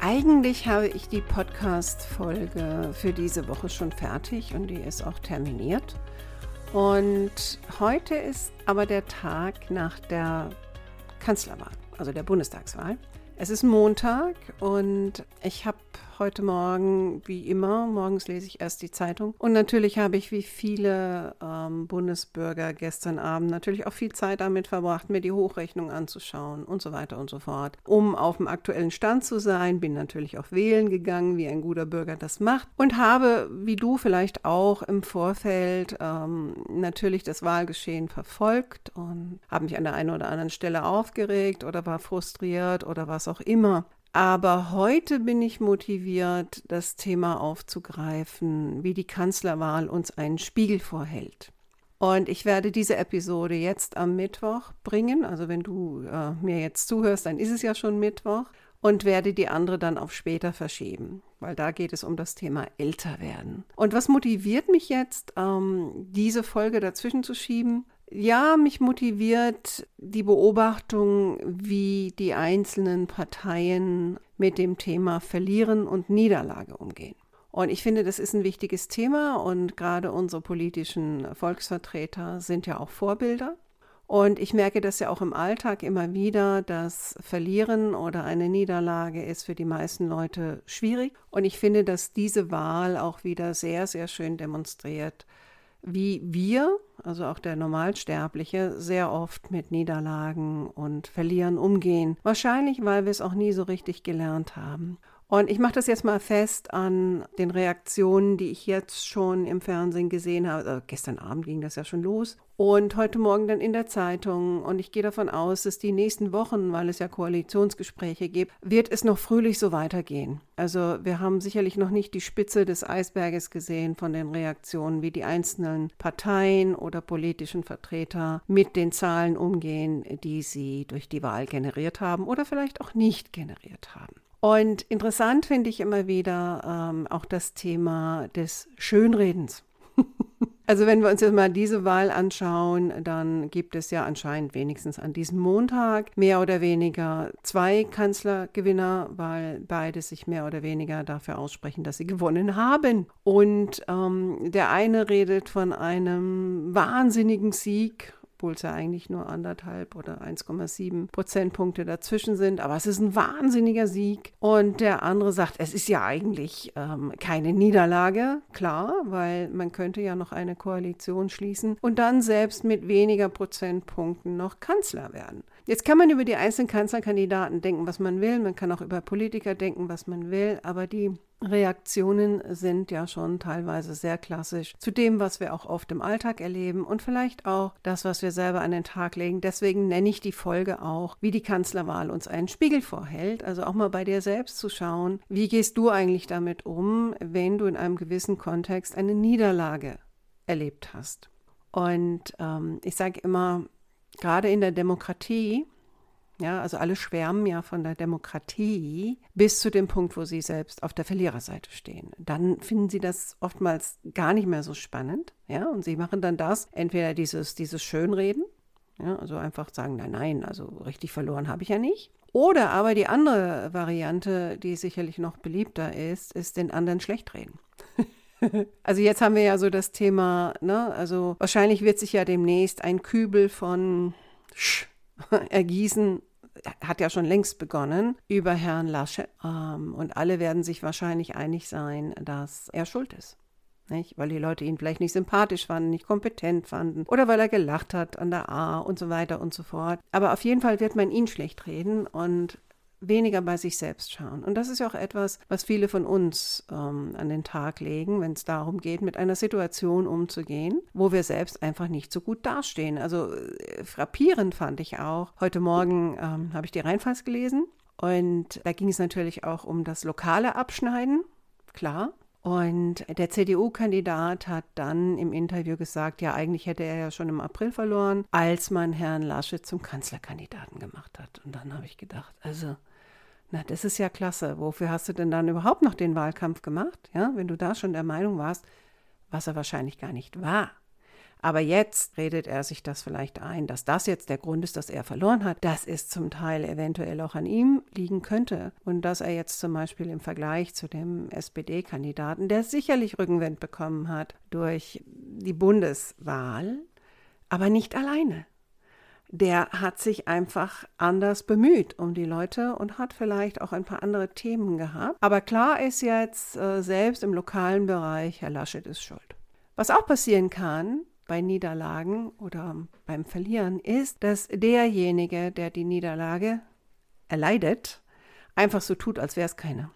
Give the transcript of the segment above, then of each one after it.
Eigentlich habe ich die Podcast-Folge für diese Woche schon fertig und die ist auch terminiert. Und heute ist aber der Tag nach der Kanzlerwahl, also der Bundestagswahl. Es ist Montag und ich habe heute Morgen, wie immer, morgens lese ich erst die Zeitung. Und natürlich habe ich wie viele ähm, Bundesbürger gestern Abend natürlich auch viel Zeit damit verbracht, mir die Hochrechnung anzuschauen und so weiter und so fort. Um auf dem aktuellen Stand zu sein, bin natürlich auch wählen gegangen, wie ein guter Bürger das macht. Und habe, wie du vielleicht auch im Vorfeld, ähm, natürlich das Wahlgeschehen verfolgt und habe mich an der einen oder anderen Stelle aufgeregt oder war frustriert oder was auch immer. Aber heute bin ich motiviert, das Thema aufzugreifen, wie die Kanzlerwahl uns einen Spiegel vorhält. Und ich werde diese Episode jetzt am Mittwoch bringen. Also wenn du äh, mir jetzt zuhörst, dann ist es ja schon Mittwoch. Und werde die andere dann auf später verschieben, weil da geht es um das Thema älter werden. Und was motiviert mich jetzt, ähm, diese Folge dazwischen zu schieben? Ja, mich motiviert die Beobachtung, wie die einzelnen Parteien mit dem Thema Verlieren und Niederlage umgehen. Und ich finde, das ist ein wichtiges Thema und gerade unsere politischen Volksvertreter sind ja auch Vorbilder. Und ich merke das ja auch im Alltag immer wieder, dass Verlieren oder eine Niederlage ist für die meisten Leute schwierig. Und ich finde, dass diese Wahl auch wieder sehr, sehr schön demonstriert, wie wir, also auch der Normalsterbliche, sehr oft mit Niederlagen und Verlieren umgehen. Wahrscheinlich, weil wir es auch nie so richtig gelernt haben. Und ich mache das jetzt mal fest an den Reaktionen, die ich jetzt schon im Fernsehen gesehen habe. Also gestern Abend ging das ja schon los. Und heute Morgen dann in der Zeitung. Und ich gehe davon aus, dass die nächsten Wochen, weil es ja Koalitionsgespräche gibt, wird es noch fröhlich so weitergehen. Also wir haben sicherlich noch nicht die Spitze des Eisberges gesehen von den Reaktionen, wie die einzelnen Parteien oder politischen Vertreter mit den Zahlen umgehen, die sie durch die Wahl generiert haben oder vielleicht auch nicht generiert haben. Und interessant finde ich immer wieder ähm, auch das Thema des Schönredens. also wenn wir uns jetzt mal diese Wahl anschauen, dann gibt es ja anscheinend wenigstens an diesem Montag mehr oder weniger zwei Kanzlergewinner, weil beide sich mehr oder weniger dafür aussprechen, dass sie gewonnen haben. Und ähm, der eine redet von einem wahnsinnigen Sieg obwohl es ja eigentlich nur anderthalb oder 1,7 Prozentpunkte dazwischen sind. Aber es ist ein wahnsinniger Sieg. Und der andere sagt, es ist ja eigentlich ähm, keine Niederlage, klar, weil man könnte ja noch eine Koalition schließen und dann selbst mit weniger Prozentpunkten noch Kanzler werden. Jetzt kann man über die einzelnen Kanzlerkandidaten denken, was man will. Man kann auch über Politiker denken, was man will. Aber die Reaktionen sind ja schon teilweise sehr klassisch zu dem, was wir auch oft im Alltag erleben und vielleicht auch das, was wir selber an den Tag legen. Deswegen nenne ich die Folge auch, wie die Kanzlerwahl uns einen Spiegel vorhält. Also auch mal bei dir selbst zu schauen, wie gehst du eigentlich damit um, wenn du in einem gewissen Kontext eine Niederlage erlebt hast. Und ähm, ich sage immer, gerade in der Demokratie, ja, also alle schwärmen ja von der Demokratie bis zu dem Punkt, wo sie selbst auf der Verliererseite stehen. Dann finden sie das oftmals gar nicht mehr so spannend, ja, und sie machen dann das, entweder dieses, dieses Schönreden, ja, also einfach sagen, nein, nein, also richtig verloren habe ich ja nicht. Oder aber die andere Variante, die sicherlich noch beliebter ist, ist den anderen schlecht reden. Also jetzt haben wir ja so das Thema, ne, also wahrscheinlich wird sich ja demnächst ein Kübel von Sch ergießen hat ja schon längst begonnen über Herrn Lasche. Ähm, und alle werden sich wahrscheinlich einig sein, dass er schuld ist. Nicht? Weil die Leute ihn vielleicht nicht sympathisch fanden, nicht kompetent fanden oder weil er gelacht hat an der A und so weiter und so fort. Aber auf jeden Fall wird man ihn schlecht reden und weniger bei sich selbst schauen. Und das ist ja auch etwas, was viele von uns ähm, an den Tag legen, wenn es darum geht, mit einer Situation umzugehen, wo wir selbst einfach nicht so gut dastehen. Also äh, frappierend fand ich auch. Heute Morgen ähm, habe ich die Rheinpfalz gelesen Und da ging es natürlich auch um das lokale Abschneiden, klar. Und der CDU-Kandidat hat dann im Interview gesagt, ja, eigentlich hätte er ja schon im April verloren, als man Herrn Laschet zum Kanzlerkandidaten gemacht hat. Und dann habe ich gedacht, also, na, das ist ja klasse. Wofür hast du denn dann überhaupt noch den Wahlkampf gemacht? Ja, wenn du da schon der Meinung warst, was er wahrscheinlich gar nicht war. Aber jetzt redet er sich das vielleicht ein, dass das jetzt der Grund ist, dass er verloren hat, dass es zum Teil eventuell auch an ihm liegen könnte. Und dass er jetzt zum Beispiel im Vergleich zu dem SPD-Kandidaten, der sicherlich Rückenwind bekommen hat durch die Bundeswahl, aber nicht alleine. Der hat sich einfach anders bemüht um die Leute und hat vielleicht auch ein paar andere Themen gehabt. Aber klar ist jetzt, äh, selbst im lokalen Bereich, Herr Laschet ist schuld. Was auch passieren kann, bei Niederlagen oder beim Verlieren ist, dass derjenige, der die Niederlage erleidet, einfach so tut, als wäre es keine.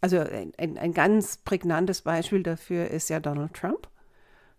Also ein, ein, ganz prägnantes Beispiel dafür ist ja Donald Trump.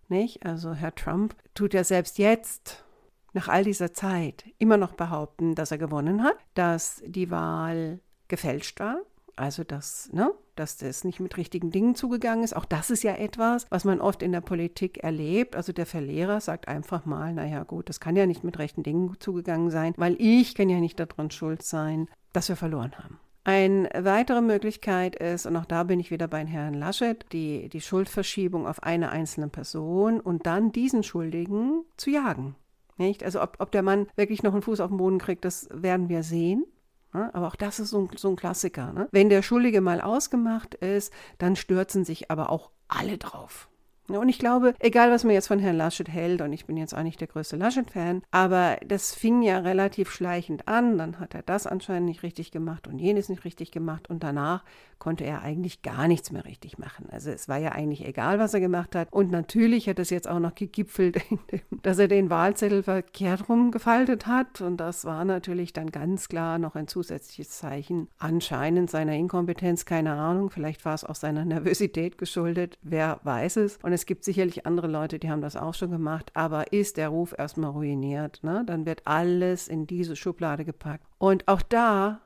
Nicht? Also Herr Trump tut ja selbst jetzt, nach all dieser Zeit, immer noch behaupten, dass er gewonnen hat, dass die Wahl gefälscht war, also dass, ne, dass das nicht mit richtigen Dingen zugegangen ist. Auch das ist ja etwas, was man oft in der Politik erlebt. Also der Verlierer sagt einfach mal, naja gut, das kann ja nicht mit rechten Dingen zugegangen sein, weil ich kann ja nicht daran schuld sein, dass wir verloren haben. Eine weitere Möglichkeit ist, und auch da bin ich wieder bei Herrn Laschet, die, die Schuldverschiebung auf eine einzelne Person und dann diesen Schuldigen zu jagen. Nicht? Also ob, ob der Mann wirklich noch einen Fuß auf den Boden kriegt, das werden wir sehen. Ne? Aber auch das ist so ein, so ein Klassiker. Ne? Wenn der Schuldige mal ausgemacht ist, dann stürzen sich aber auch alle drauf. Und ich glaube, egal was man jetzt von Herrn Laschet hält, und ich bin jetzt auch nicht der größte Laschet-Fan, aber das fing ja relativ schleichend an. Dann hat er das anscheinend nicht richtig gemacht und jenes nicht richtig gemacht. Und danach konnte er eigentlich gar nichts mehr richtig machen. Also es war ja eigentlich egal, was er gemacht hat. Und natürlich hat es jetzt auch noch gegipfelt, dass er den Wahlzettel verkehrt rumgefaltet hat. Und das war natürlich dann ganz klar noch ein zusätzliches Zeichen anscheinend seiner Inkompetenz. Keine Ahnung, vielleicht war es auch seiner Nervosität geschuldet. Wer weiß es. Und es gibt sicherlich andere Leute, die haben das auch schon gemacht. Aber ist der Ruf erstmal ruiniert, ne? dann wird alles in diese Schublade gepackt. Und auch da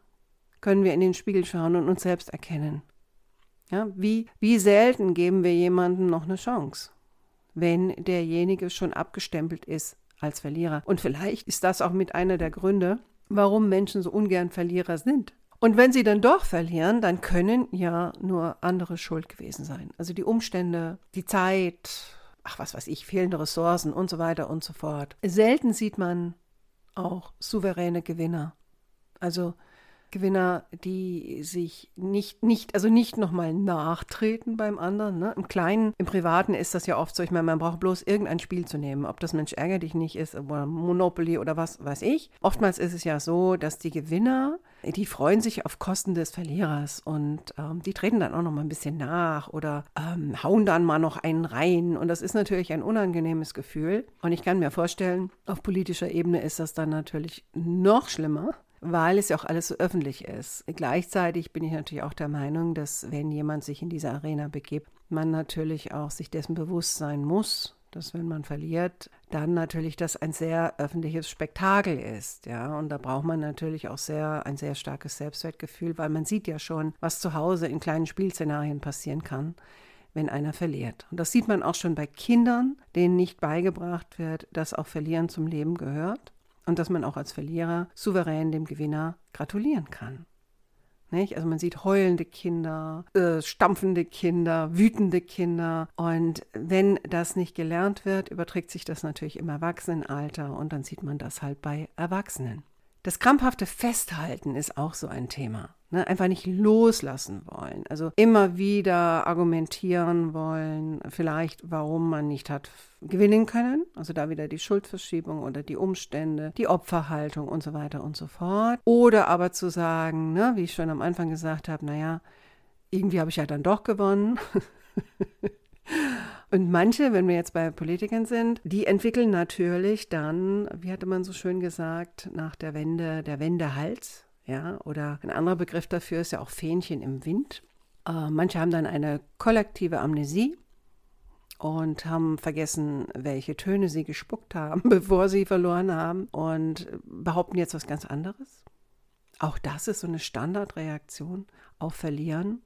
können wir in den Spiegel schauen und uns selbst erkennen. Ja, wie, wie selten geben wir jemandem noch eine Chance, wenn derjenige schon abgestempelt ist als Verlierer. Und vielleicht ist das auch mit einer der Gründe, warum Menschen so ungern Verlierer sind. Und wenn sie dann doch verlieren, dann können ja nur andere schuld gewesen sein. Also die Umstände, die Zeit, ach was weiß ich, fehlende Ressourcen und so weiter und so fort. Selten sieht man auch souveräne Gewinner. Also Gewinner, die sich nicht, nicht, also nicht nochmal nachtreten beim anderen. Ne? Im Kleinen, im Privaten ist das ja oft so, ich meine, man braucht bloß irgendein Spiel zu nehmen, ob das Mensch ärger dich nicht ist oder Monopoly oder was weiß ich. Oftmals ist es ja so, dass die Gewinner, die freuen sich auf Kosten des Verlierers und ähm, die treten dann auch noch mal ein bisschen nach oder ähm, hauen dann mal noch einen rein und das ist natürlich ein unangenehmes Gefühl und ich kann mir vorstellen, auf politischer Ebene ist das dann natürlich noch schlimmer, weil es ja auch alles so öffentlich ist. Gleichzeitig bin ich natürlich auch der Meinung, dass wenn jemand sich in diese Arena begibt, man natürlich auch sich dessen bewusst sein muss, dass wenn man verliert, dann natürlich das ein sehr öffentliches Spektakel ist, ja, und da braucht man natürlich auch sehr ein sehr starkes Selbstwertgefühl, weil man sieht ja schon, was zu Hause in kleinen Spielszenarien passieren kann, wenn einer verliert. Und das sieht man auch schon bei Kindern, denen nicht beigebracht wird, dass auch Verlieren zum Leben gehört und dass man auch als Verlierer souverän dem Gewinner gratulieren kann. Nicht? Also man sieht heulende Kinder, äh, stampfende Kinder, wütende Kinder. Und wenn das nicht gelernt wird, überträgt sich das natürlich im Erwachsenenalter und dann sieht man das halt bei Erwachsenen. Das krampfhafte Festhalten ist auch so ein Thema. Ne? Einfach nicht loslassen wollen. Also immer wieder argumentieren wollen, vielleicht warum man nicht hat gewinnen können. Also da wieder die Schuldverschiebung oder die Umstände, die Opferhaltung und so weiter und so fort. Oder aber zu sagen, ne, wie ich schon am Anfang gesagt habe, naja, irgendwie habe ich ja dann doch gewonnen. Und manche, wenn wir jetzt bei Politikern sind, die entwickeln natürlich dann, wie hatte man so schön gesagt, nach der Wende, der Wendehals. Ja, oder ein anderer Begriff dafür ist ja auch Fähnchen im Wind. Äh, manche haben dann eine kollektive Amnesie und haben vergessen, welche Töne sie gespuckt haben, bevor sie verloren haben und behaupten jetzt was ganz anderes. Auch das ist so eine Standardreaktion auf Verlieren.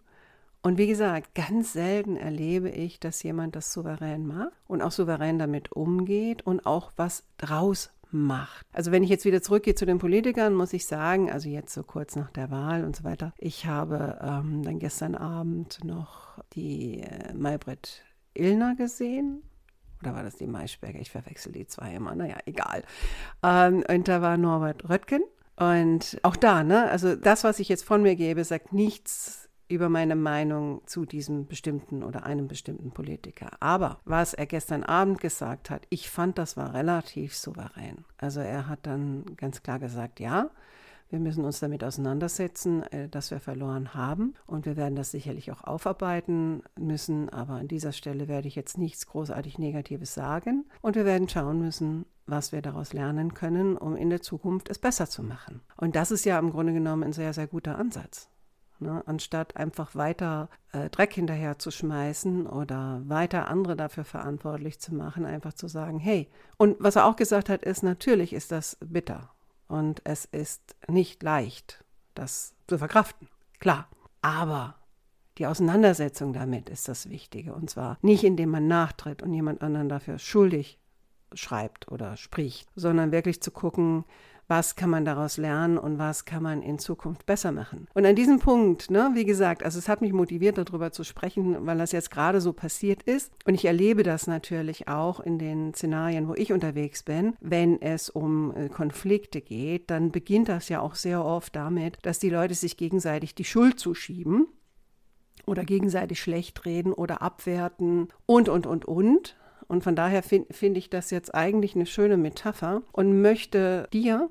Und wie gesagt, ganz selten erlebe ich, dass jemand das souverän macht und auch souverän damit umgeht und auch was draus macht. Also wenn ich jetzt wieder zurückgehe zu den Politikern, muss ich sagen, also jetzt so kurz nach der Wahl und so weiter, ich habe ähm, dann gestern Abend noch die äh, Maybrit Illner gesehen. Oder war das die Maischberger? Ich verwechsel die zwei immer. Naja, egal. Ähm, und da war Norbert Röttgen. Und auch da, ne, also das, was ich jetzt von mir gebe, sagt nichts über meine Meinung zu diesem bestimmten oder einem bestimmten Politiker. Aber was er gestern Abend gesagt hat, ich fand, das war relativ souverän. Also er hat dann ganz klar gesagt, ja, wir müssen uns damit auseinandersetzen, äh, dass wir verloren haben. Und wir werden das sicherlich auch aufarbeiten müssen. Aber an dieser Stelle werde ich jetzt nichts großartig Negatives sagen. Und wir werden schauen müssen, was wir daraus lernen können, um in der Zukunft es besser zu machen. Und das ist ja im Grunde genommen ein sehr, sehr guter Ansatz. Ne? Anstatt einfach weiter äh, Dreck hinterher zu schmeißen oder weiter andere dafür verantwortlich zu machen, einfach zu sagen, hey, und was er auch gesagt hat, ist, natürlich ist das bitter und es ist nicht leicht, das zu verkraften. Klar, aber die Auseinandersetzung damit ist das Wichtige. Und zwar nicht, indem man nachtritt und jemand anderen dafür schuldig schreibt oder spricht, sondern wirklich zu gucken, was kann man daraus lernen und was kann man in Zukunft besser machen. Und an diesem Punkt, ne, wie gesagt, also es hat mich motiviert, darüber zu sprechen, weil das jetzt gerade so passiert ist. Und ich erlebe das natürlich auch in den Szenarien, wo ich unterwegs bin. Wenn es um äh, Konflikte geht, dann beginnt das ja auch sehr oft damit, dass die Leute sich gegenseitig die Schuld zuschieben oder gegenseitig schlecht reden oder abwerten und, und, und, und. Und von daher finde find ich das jetzt eigentlich eine schöne Metapher und möchte dir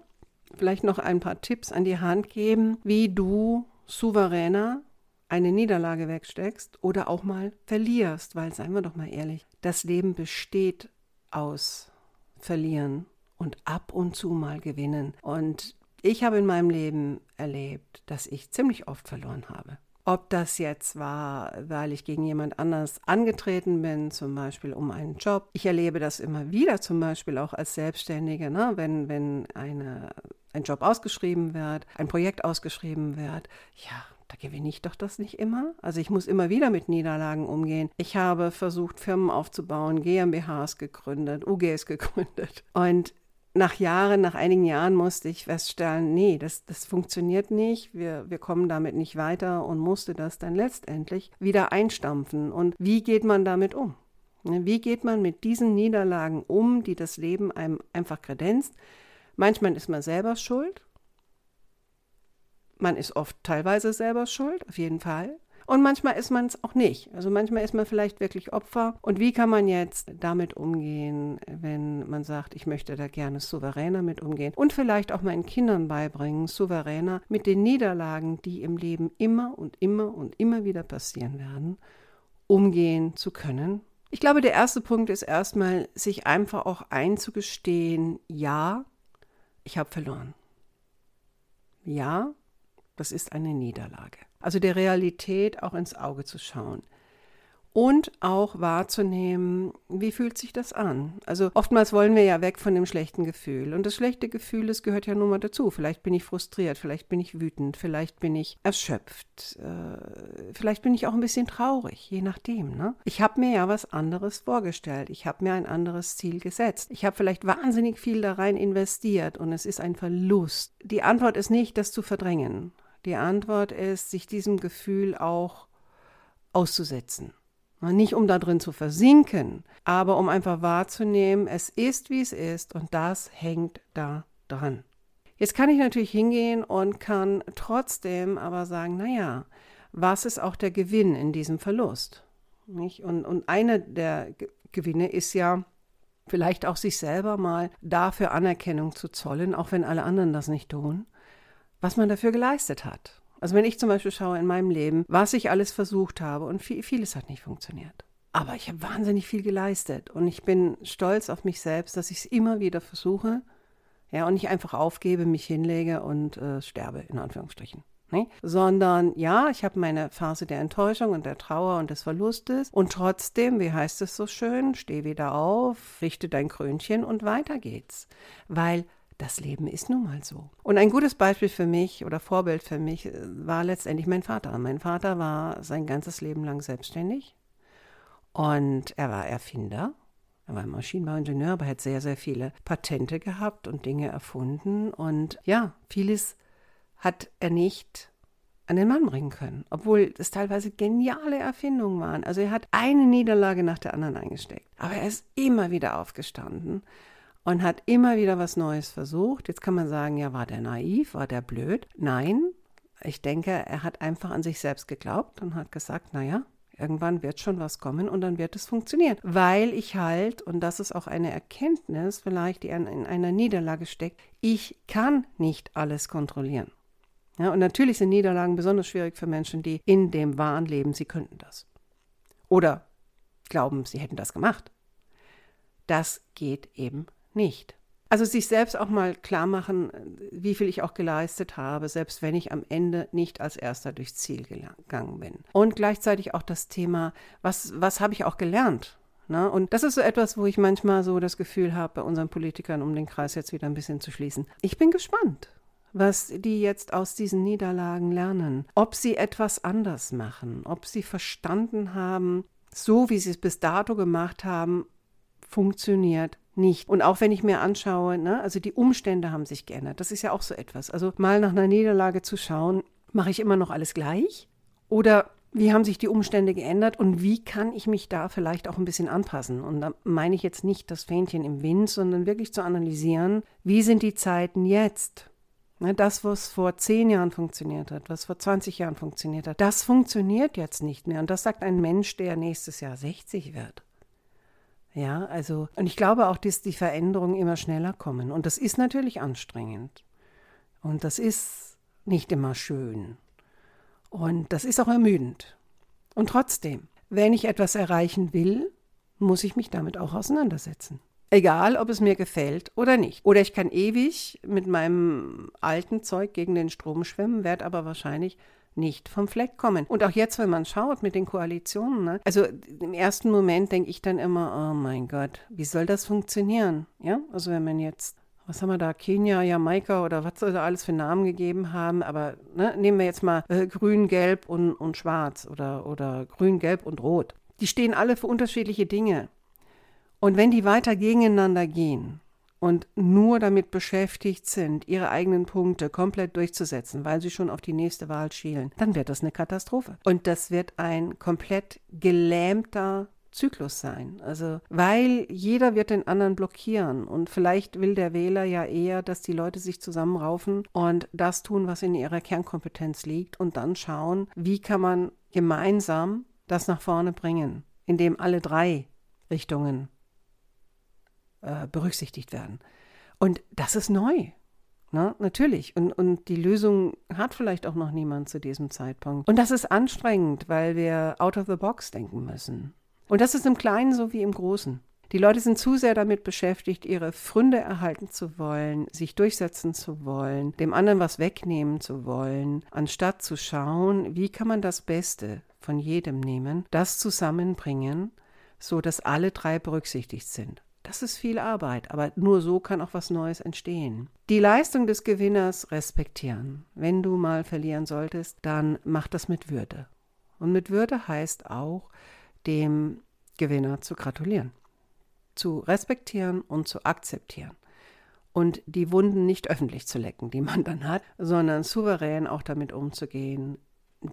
vielleicht noch ein paar Tipps an die Hand geben, wie du souveräner eine Niederlage wegsteckst oder auch mal verlierst, weil seien wir doch mal ehrlich, das Leben besteht aus Verlieren und ab und zu mal gewinnen. Und ich habe in meinem Leben erlebt, dass ich ziemlich oft verloren habe. Ob das jetzt war, weil ich gegen jemand anders angetreten bin, zum Beispiel um einen Job. Ich erlebe das immer wieder, zum Beispiel auch als Selbstständige, ne? wenn, wenn eine, ein Job ausgeschrieben wird, ein Projekt ausgeschrieben wird. Ja, da gewinne ich doch das nicht immer. Also ich muss immer wieder mit Niederlagen umgehen. Ich habe versucht, Firmen aufzubauen, GmbHs gegründet, UGs gegründet. Und nach Jahren, nach einigen Jahren musste ich feststellen, nee, das, das funktioniert nicht, wir, wir kommen damit nicht weiter und musste das dann letztendlich wieder einstampfen. Und wie geht man damit um? Wie geht man mit diesen Niederlagen um, die das Leben einem einfach kredenzt? Manchmal ist man selber schuld. Man ist oft teilweise selber schuld, auf jeden Fall. Und manchmal ist man es auch nicht. Also manchmal ist man vielleicht wirklich Opfer. Und wie kann man jetzt damit umgehen, wenn man sagt, ich möchte da gerne souveräner mit umgehen? Und vielleicht auch meinen Kindern beibringen, souveräner mit den Niederlagen, die im Leben immer und immer und immer wieder passieren werden, umgehen zu können. Ich glaube, der erste Punkt ist erstmal, sich einfach auch einzugestehen, ja, ich habe verloren. Ja, das ist eine Niederlage. Also der Realität auch ins Auge zu schauen und auch wahrzunehmen, wie fühlt sich das an. Also oftmals wollen wir ja weg von dem schlechten Gefühl. Und das schlechte Gefühl, das gehört ja nun mal dazu. Vielleicht bin ich frustriert, vielleicht bin ich wütend, vielleicht bin ich erschöpft, äh, vielleicht bin ich auch ein bisschen traurig, je nachdem. Ne? Ich habe mir ja was anderes vorgestellt. Ich habe mir ein anderes Ziel gesetzt. Ich habe vielleicht wahnsinnig viel da rein investiert und es ist ein Verlust. Die Antwort ist nicht, das zu verdrängen. Die Antwort ist, sich diesem Gefühl auch auszusetzen. Nicht um da drin zu versinken, aber um einfach wahrzunehmen, es ist, wie es ist und das hängt da dran. Jetzt kann ich natürlich hingehen und kann trotzdem aber sagen, naja, was ist auch der Gewinn in diesem Verlust? Nicht? Und, und einer der Gewinne ist ja, vielleicht auch sich selber mal dafür Anerkennung zu zollen, auch wenn alle anderen das nicht tun, was man dafür geleistet hat. Also wenn ich zum Beispiel schaue in meinem Leben, was ich alles versucht habe und viel, vieles hat nicht funktioniert. Aber ich habe wahnsinnig viel geleistet und ich bin stolz auf mich selbst, dass ich es immer wieder versuche, ja, und nicht einfach aufgebe, mich hinlege und äh, sterbe, in Anführungsstrichen. Nee? Sondern ja, ich habe meine Phase der Enttäuschung und der Trauer und des Verlustes und trotzdem, wie heißt es so schön, steh wieder auf, richte dein Krönchen und weiter geht's. Weil das Leben ist nun mal so. Und ein gutes Beispiel für mich oder Vorbild für mich äh, war letztendlich mein Vater. Mein Vater war sein ganzes Leben lang selbstständig und er war Erfinder. Er war Maschinenbauingenieur, aber hat sehr, sehr viele Patente gehabt und Dinge erfunden. Und ja, vieles hat er nicht an den Mann bringen können, obwohl es teilweise geniale Erfindungen waren. Also er hat eine Niederlage nach der anderen eingesteckt. Aber er ist immer wieder aufgestanden und hat immer wieder was Neues versucht. Jetzt kann man sagen, ja, war der naiv, war der blöd? Nein, ich denke, er hat einfach an sich selbst geglaubt und hat gesagt, naja, irgendwann wird schon was kommen und dann wird es funktionieren. Weil ich halt, und das ist auch eine Erkenntnis vielleicht, die in einer Niederlage steckt, ich kann nicht alles kontrollieren. Ja, und natürlich sind Niederlagen besonders schwierig für Menschen, die in dem Wahn leben, sie könnten das. Oder glauben, sie hätten das gemacht. Das geht eben nicht. Also sich selbst auch mal klar machen, wie viel ich auch geleistet habe, selbst wenn ich am Ende nicht als erster durchs Ziel gegangen bin. Und gleichzeitig auch das Thema, was, was habe ich auch gelernt? Ne? Und das ist so etwas, wo ich manchmal so das Gefühl habe, bei unseren Politikern, um den Kreis jetzt wieder ein bisschen zu schließen. Ich bin gespannt, was die jetzt aus diesen Niederlagen lernen. Ob sie etwas anders machen, ob sie verstanden haben, so wie sie es bis dato gemacht haben, funktioniert nicht. Und auch wenn ich mir anschaue, ne, also die Umstände haben sich geändert. Das ist ja auch so etwas. Also mal nach einer Niederlage zu schauen, mache ich immer noch alles gleich? Oder wie haben sich die Umstände geändert und wie kann ich mich da vielleicht auch ein bisschen anpassen? Und da meine ich jetzt nicht das Fähnchen im Wind, sondern wirklich zu analysieren, wie sind die Zeiten jetzt? Ne, das, was vor zehn Jahren funktioniert hat, was vor 20 Jahren funktioniert hat, das funktioniert jetzt nicht mehr. Und das sagt ein Mensch, der nächstes Jahr 60 wird. Ja, also, und ich glaube auch, dass die Veränderungen immer schneller kommen. Und das ist natürlich anstrengend. Und das ist nicht immer schön. Und das ist auch ermüdend. Und trotzdem, wenn ich etwas erreichen will, muss ich mich damit auch auseinandersetzen. Egal, ob es mir gefällt oder nicht. Oder ich kann ewig mit meinem alten Zeug gegen den Strom schwimmen, werde aber wahrscheinlich nicht vom Fleck kommen. Und auch jetzt, wenn man schaut mit den Koalitionen, ne? also im ersten Moment denke ich dann immer, oh mein Gott, wie soll das funktionieren? Ja, also wenn man jetzt was haben wir da, Kenia, Jamaika oder was soll da alles für Namen gegeben haben, aber ne, nehmen wir jetzt mal äh, grün, gelb und, und schwarz oder, oder grün, gelb und rot. Die stehen alle für unterschiedliche Dinge. Und wenn die weiter gegeneinander gehen, und nur damit beschäftigt sind, ihre eigenen Punkte komplett durchzusetzen, weil sie schon auf die nächste Wahl schielen, dann wird das eine Katastrophe. Und das wird ein komplett gelähmter Zyklus sein. Also, weil jeder wird den anderen blockieren und vielleicht will der Wähler ja eher, dass die Leute sich zusammenraufen und das tun, was in ihrer Kernkompetenz liegt und dann schauen, wie kann man gemeinsam das nach vorne bringen, indem alle drei Richtungen äh, berücksichtigt werden. Und das ist neu. Ne? Natürlich. Und, und die Lösung hat vielleicht auch noch niemand zu diesem Zeitpunkt. Und das ist anstrengend, weil wir out of the box denken müssen. Und das ist im Kleinen so wie im Großen. Die Leute sind zu sehr damit beschäftigt, ihre Fründe erhalten zu wollen, sich durchsetzen zu wollen, dem anderen was wegnehmen zu wollen, anstatt zu schauen, wie kann man das Beste von jedem nehmen, das zusammenbringen, so dass alle drei berücksichtigt sind. Das ist viel Arbeit, aber nur so kann auch was Neues entstehen. Die Leistung des Gewinners respektieren. Wenn du mal verlieren solltest, dann mach das mit Würde. Und mit Würde heißt auch, dem Gewinner zu gratulieren, zu respektieren und zu akzeptieren. Und die Wunden nicht öffentlich zu lecken, die man dann hat, sondern souverän auch damit umzugehen.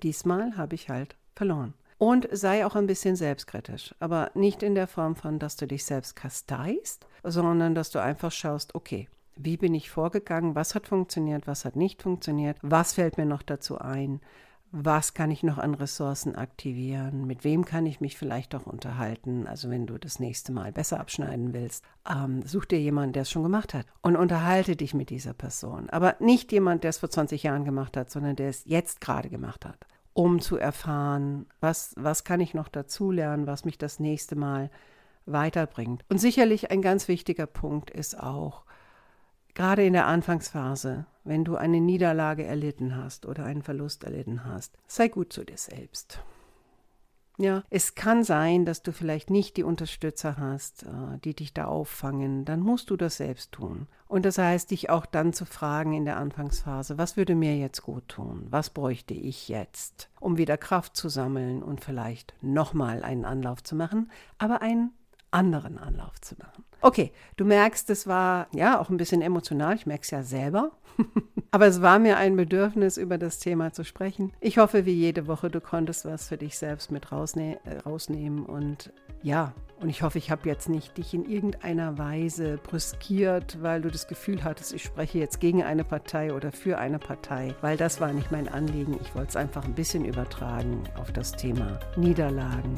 Diesmal habe ich halt verloren. Und sei auch ein bisschen selbstkritisch, aber nicht in der Form von, dass du dich selbst kasteist, sondern dass du einfach schaust, okay, wie bin ich vorgegangen, was hat funktioniert, was hat nicht funktioniert, was fällt mir noch dazu ein, was kann ich noch an Ressourcen aktivieren, mit wem kann ich mich vielleicht auch unterhalten. Also wenn du das nächste Mal besser abschneiden willst, ähm, such dir jemanden, der es schon gemacht hat und unterhalte dich mit dieser Person. Aber nicht jemand, der es vor 20 Jahren gemacht hat, sondern der es jetzt gerade gemacht hat um zu erfahren, was, was kann ich noch dazulernen, was mich das nächste Mal weiterbringt. Und sicherlich ein ganz wichtiger Punkt ist auch, gerade in der Anfangsphase, wenn du eine Niederlage erlitten hast oder einen Verlust erlitten hast, sei gut zu dir selbst. Ja, es kann sein, dass du vielleicht nicht die Unterstützer hast, äh, die dich da auffangen. Dann musst du das selbst tun. Und das heißt, dich auch dann zu fragen in der Anfangsphase, was würde mir jetzt gut tun? Was bräuchte ich jetzt, um wieder Kraft zu sammeln und vielleicht nochmal einen Anlauf zu machen, aber einen anderen Anlauf zu machen. Okay, du merkst, es war ja auch ein bisschen emotional. Ich merke es ja selber. Aber es war mir ein Bedürfnis, über das Thema zu sprechen. Ich hoffe, wie jede Woche, du konntest was für dich selbst mit rausne äh, rausnehmen. Und ja, und ich hoffe, ich habe jetzt nicht dich in irgendeiner Weise brüskiert, weil du das Gefühl hattest, ich spreche jetzt gegen eine Partei oder für eine Partei, weil das war nicht mein Anliegen. Ich wollte es einfach ein bisschen übertragen auf das Thema Niederlagen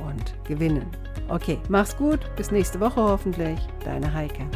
und gewinnen. Okay, mach's gut, bis nächste Woche hoffentlich. Deine Heike.